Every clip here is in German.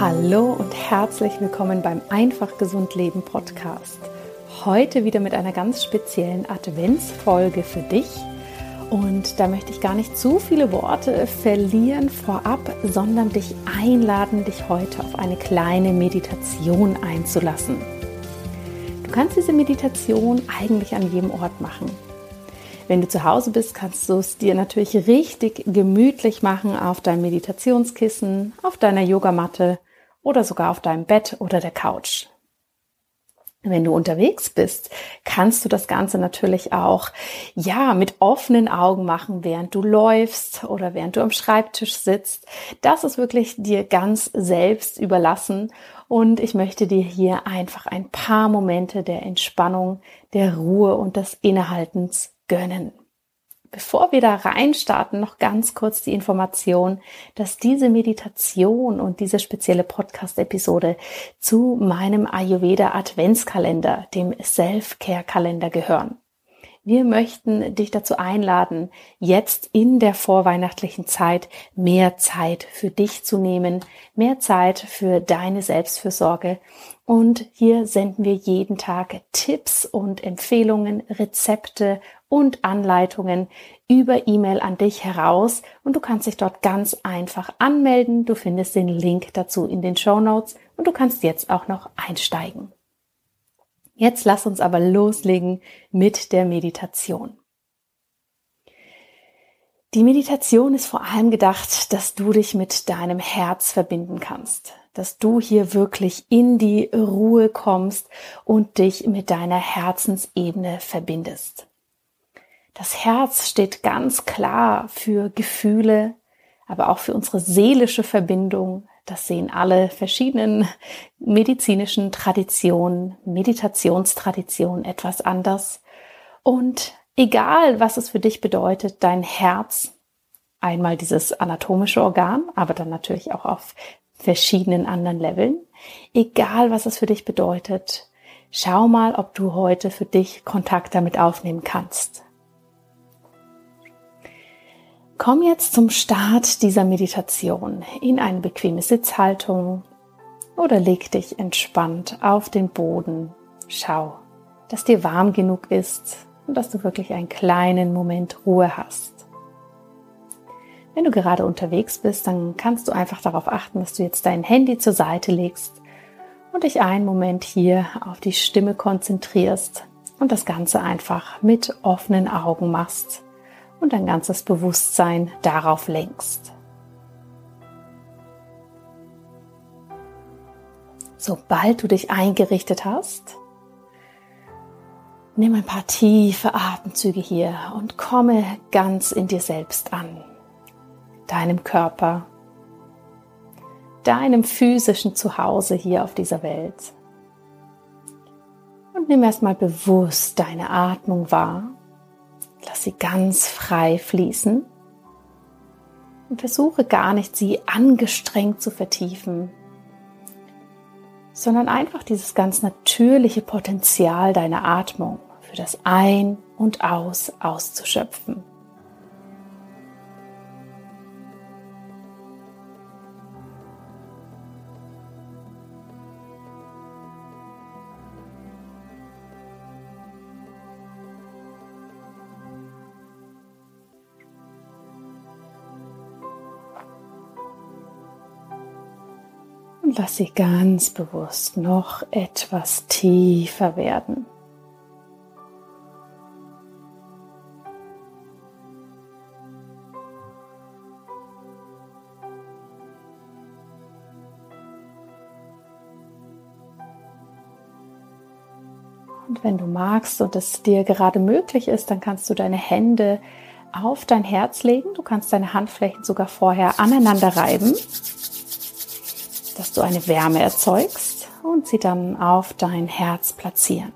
Hallo und herzlich willkommen beim Einfach Gesund Leben Podcast. Heute wieder mit einer ganz speziellen Adventsfolge für dich. Und da möchte ich gar nicht zu viele Worte verlieren vorab, sondern dich einladen, dich heute auf eine kleine Meditation einzulassen. Du kannst diese Meditation eigentlich an jedem Ort machen. Wenn du zu Hause bist, kannst du es dir natürlich richtig gemütlich machen auf deinem Meditationskissen, auf deiner Yogamatte oder sogar auf deinem Bett oder der Couch. Wenn du unterwegs bist, kannst du das Ganze natürlich auch, ja, mit offenen Augen machen, während du läufst oder während du am Schreibtisch sitzt. Das ist wirklich dir ganz selbst überlassen. Und ich möchte dir hier einfach ein paar Momente der Entspannung, der Ruhe und des Innehaltens gönnen. Bevor wir da reinstarten, noch ganz kurz die Information, dass diese Meditation und diese spezielle Podcast-Episode zu meinem Ayurveda Adventskalender, dem Self-Care-Kalender gehören. Wir möchten dich dazu einladen, jetzt in der vorweihnachtlichen Zeit mehr Zeit für dich zu nehmen, mehr Zeit für deine Selbstfürsorge. Und hier senden wir jeden Tag Tipps und Empfehlungen, Rezepte und Anleitungen über E-Mail an dich heraus und du kannst dich dort ganz einfach anmelden. Du findest den Link dazu in den Show Notes und du kannst jetzt auch noch einsteigen. Jetzt lass uns aber loslegen mit der Meditation. Die Meditation ist vor allem gedacht, dass du dich mit deinem Herz verbinden kannst, dass du hier wirklich in die Ruhe kommst und dich mit deiner Herzensebene verbindest. Das Herz steht ganz klar für Gefühle, aber auch für unsere seelische Verbindung. Das sehen alle verschiedenen medizinischen Traditionen, Meditationstraditionen etwas anders. Und egal, was es für dich bedeutet, dein Herz, einmal dieses anatomische Organ, aber dann natürlich auch auf verschiedenen anderen Leveln, egal, was es für dich bedeutet, schau mal, ob du heute für dich Kontakt damit aufnehmen kannst. Komm jetzt zum Start dieser Meditation in eine bequeme Sitzhaltung oder leg dich entspannt auf den Boden. Schau, dass dir warm genug ist und dass du wirklich einen kleinen Moment Ruhe hast. Wenn du gerade unterwegs bist, dann kannst du einfach darauf achten, dass du jetzt dein Handy zur Seite legst und dich einen Moment hier auf die Stimme konzentrierst und das Ganze einfach mit offenen Augen machst und dein ganzes Bewusstsein darauf lenkst. Sobald du dich eingerichtet hast, nimm ein paar tiefe Atemzüge hier und komme ganz in dir selbst an, deinem Körper, deinem physischen Zuhause hier auf dieser Welt. Und nimm erstmal bewusst deine Atmung wahr Lass sie ganz frei fließen und versuche gar nicht, sie angestrengt zu vertiefen, sondern einfach dieses ganz natürliche Potenzial deiner Atmung für das Ein- und Aus auszuschöpfen. Und lass sie ganz bewusst noch etwas tiefer werden. Und wenn du magst und es dir gerade möglich ist, dann kannst du deine Hände auf dein Herz legen. Du kannst deine Handflächen sogar vorher aneinander reiben du eine Wärme erzeugst und sie dann auf dein Herz platzieren.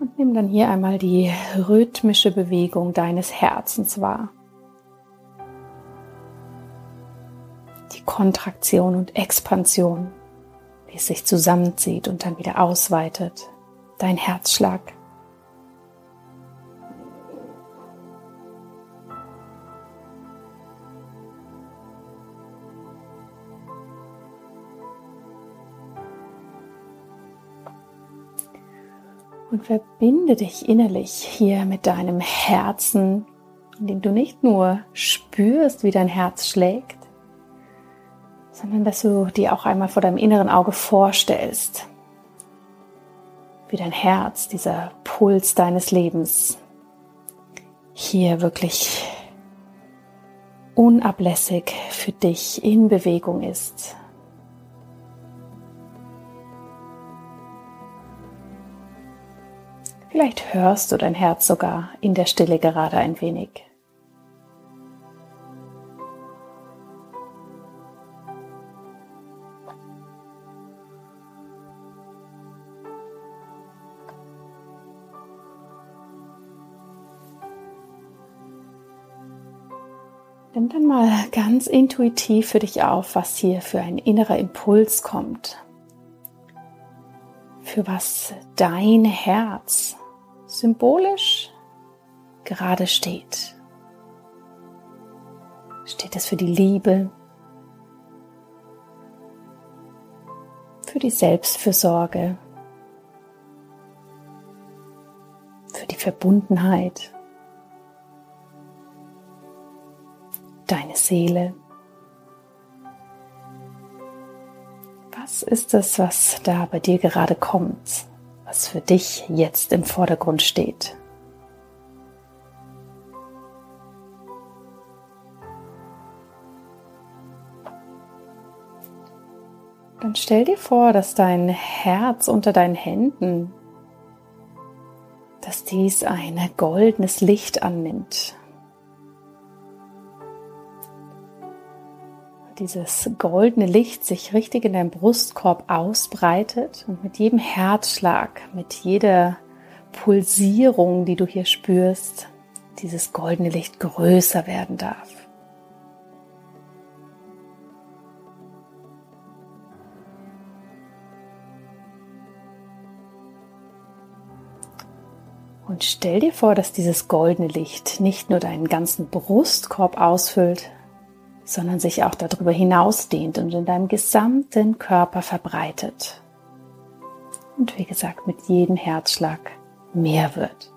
Und nimm dann hier einmal die rhythmische Bewegung deines Herzens wahr. Die Kontraktion und Expansion, wie es sich zusammenzieht und dann wieder ausweitet. Dein Herzschlag. Und verbinde dich innerlich hier mit deinem Herzen, indem du nicht nur spürst, wie dein Herz schlägt, sondern dass du dir auch einmal vor deinem inneren Auge vorstellst, wie dein Herz, dieser Puls deines Lebens, hier wirklich unablässig für dich in Bewegung ist. Vielleicht hörst du dein Herz sogar in der Stille gerade ein wenig. Nimm dann mal ganz intuitiv für dich auf, was hier für ein innerer Impuls kommt. Für was dein Herz symbolisch gerade steht. Steht es für die Liebe, für die Selbstfürsorge, für die Verbundenheit, deine Seele. Was ist es, was da bei dir gerade kommt? Was für dich jetzt im Vordergrund steht. Dann stell dir vor, dass dein Herz unter deinen Händen, dass dies ein goldenes Licht annimmt. Dieses goldene Licht sich richtig in deinem Brustkorb ausbreitet und mit jedem Herzschlag, mit jeder Pulsierung, die du hier spürst, dieses goldene Licht größer werden darf. Und stell dir vor, dass dieses goldene Licht nicht nur deinen ganzen Brustkorb ausfüllt, sondern sich auch darüber hinaus dehnt und in deinem gesamten Körper verbreitet. Und wie gesagt, mit jedem Herzschlag mehr wird.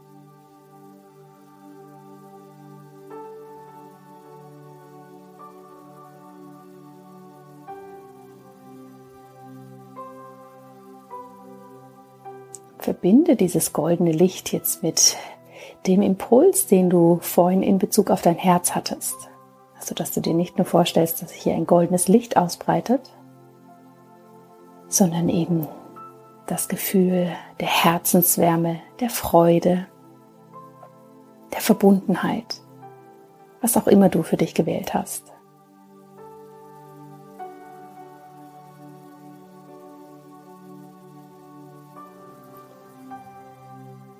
Verbinde dieses goldene Licht jetzt mit dem Impuls, den du vorhin in Bezug auf dein Herz hattest. Also, dass du dir nicht nur vorstellst, dass sich hier ein goldenes Licht ausbreitet, sondern eben das Gefühl der Herzenswärme, der Freude, der Verbundenheit, was auch immer du für dich gewählt hast.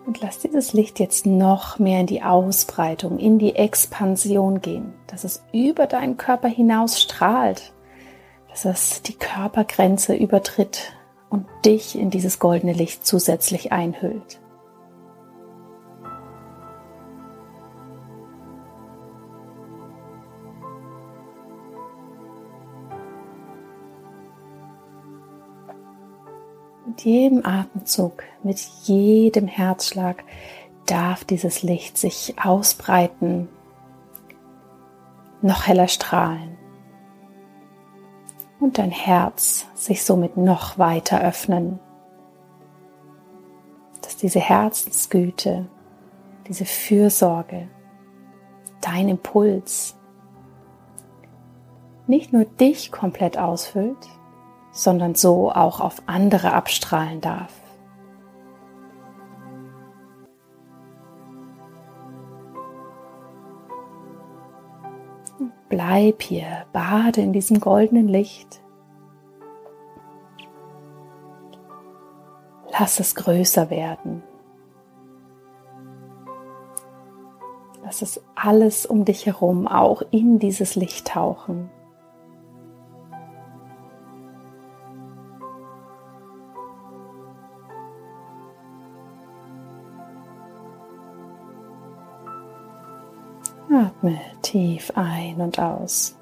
Und lass dieses Licht jetzt noch mehr in die Ausbreitung, in die Expansion gehen, dass es über deinen Körper hinaus strahlt, dass es die Körpergrenze übertritt und dich in dieses goldene Licht zusätzlich einhüllt. Mit jedem Atemzug, mit jedem Herzschlag darf dieses Licht sich ausbreiten, noch heller strahlen und dein Herz sich somit noch weiter öffnen, dass diese Herzensgüte, diese Fürsorge, dein Impuls nicht nur dich komplett ausfüllt, sondern so auch auf andere abstrahlen darf. Bleib hier, bade in diesem goldenen Licht. Lass es größer werden. Lass es alles um dich herum auch in dieses Licht tauchen. Atme tief ein und aus.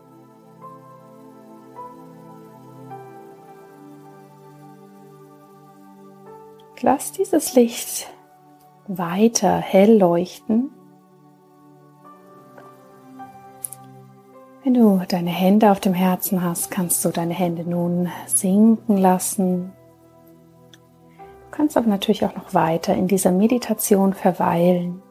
Lass dieses Licht weiter hell leuchten. Wenn du deine Hände auf dem Herzen hast, kannst du deine Hände nun sinken lassen. Du kannst aber natürlich auch noch weiter in dieser Meditation verweilen.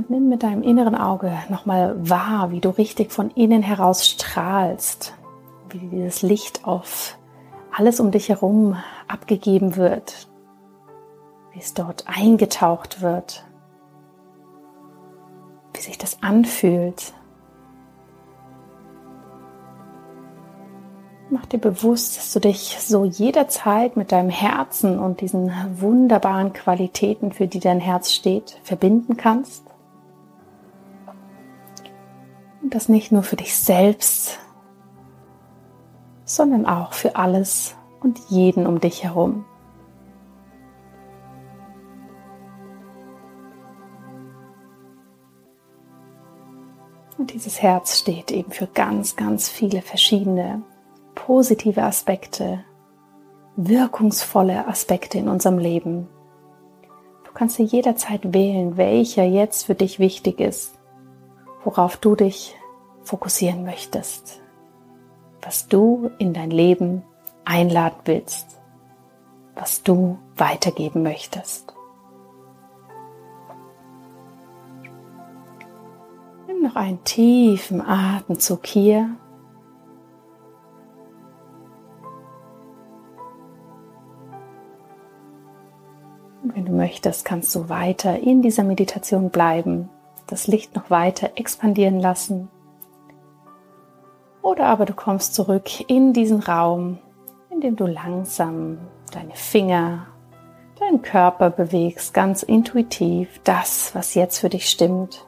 Und nimm mit deinem inneren Auge nochmal wahr, wie du richtig von innen heraus strahlst, wie dieses Licht auf alles um dich herum abgegeben wird, wie es dort eingetaucht wird, wie sich das anfühlt. Mach dir bewusst, dass du dich so jederzeit mit deinem Herzen und diesen wunderbaren Qualitäten, für die dein Herz steht, verbinden kannst. Das nicht nur für dich selbst, sondern auch für alles und jeden um dich herum. Und dieses Herz steht eben für ganz, ganz viele verschiedene positive Aspekte, wirkungsvolle Aspekte in unserem Leben. Du kannst dir jederzeit wählen, welcher jetzt für dich wichtig ist, worauf du dich fokussieren möchtest was du in dein Leben einladen willst, was du weitergeben möchtest. Nimm noch einen tiefen Atemzug hier. Wenn du möchtest, kannst du weiter in dieser Meditation bleiben, das Licht noch weiter expandieren lassen oder aber du kommst zurück in diesen Raum, in dem du langsam deine Finger, deinen Körper bewegst, ganz intuitiv, das, was jetzt für dich stimmt.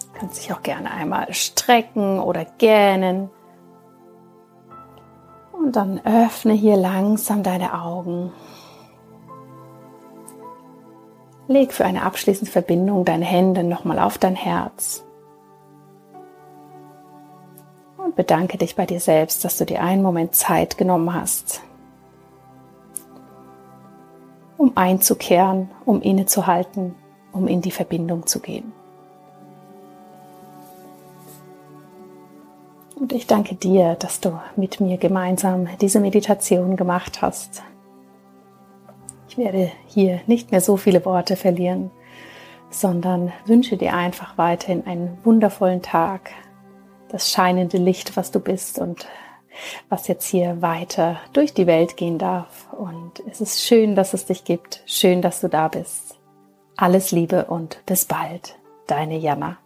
Du kannst dich auch gerne einmal strecken oder gähnen. Und dann öffne hier langsam deine Augen. Leg für eine abschließende Verbindung deine Hände nochmal auf dein Herz. Und bedanke dich bei dir selbst, dass du dir einen Moment Zeit genommen hast, um einzukehren, um innezuhalten, um in die Verbindung zu gehen. Und ich danke dir, dass du mit mir gemeinsam diese Meditation gemacht hast. Ich werde hier nicht mehr so viele Worte verlieren, sondern wünsche dir einfach weiterhin einen wundervollen Tag, das scheinende Licht, was du bist und was jetzt hier weiter durch die Welt gehen darf. Und es ist schön, dass es dich gibt. Schön, dass du da bist. Alles Liebe und bis bald. Deine Jana.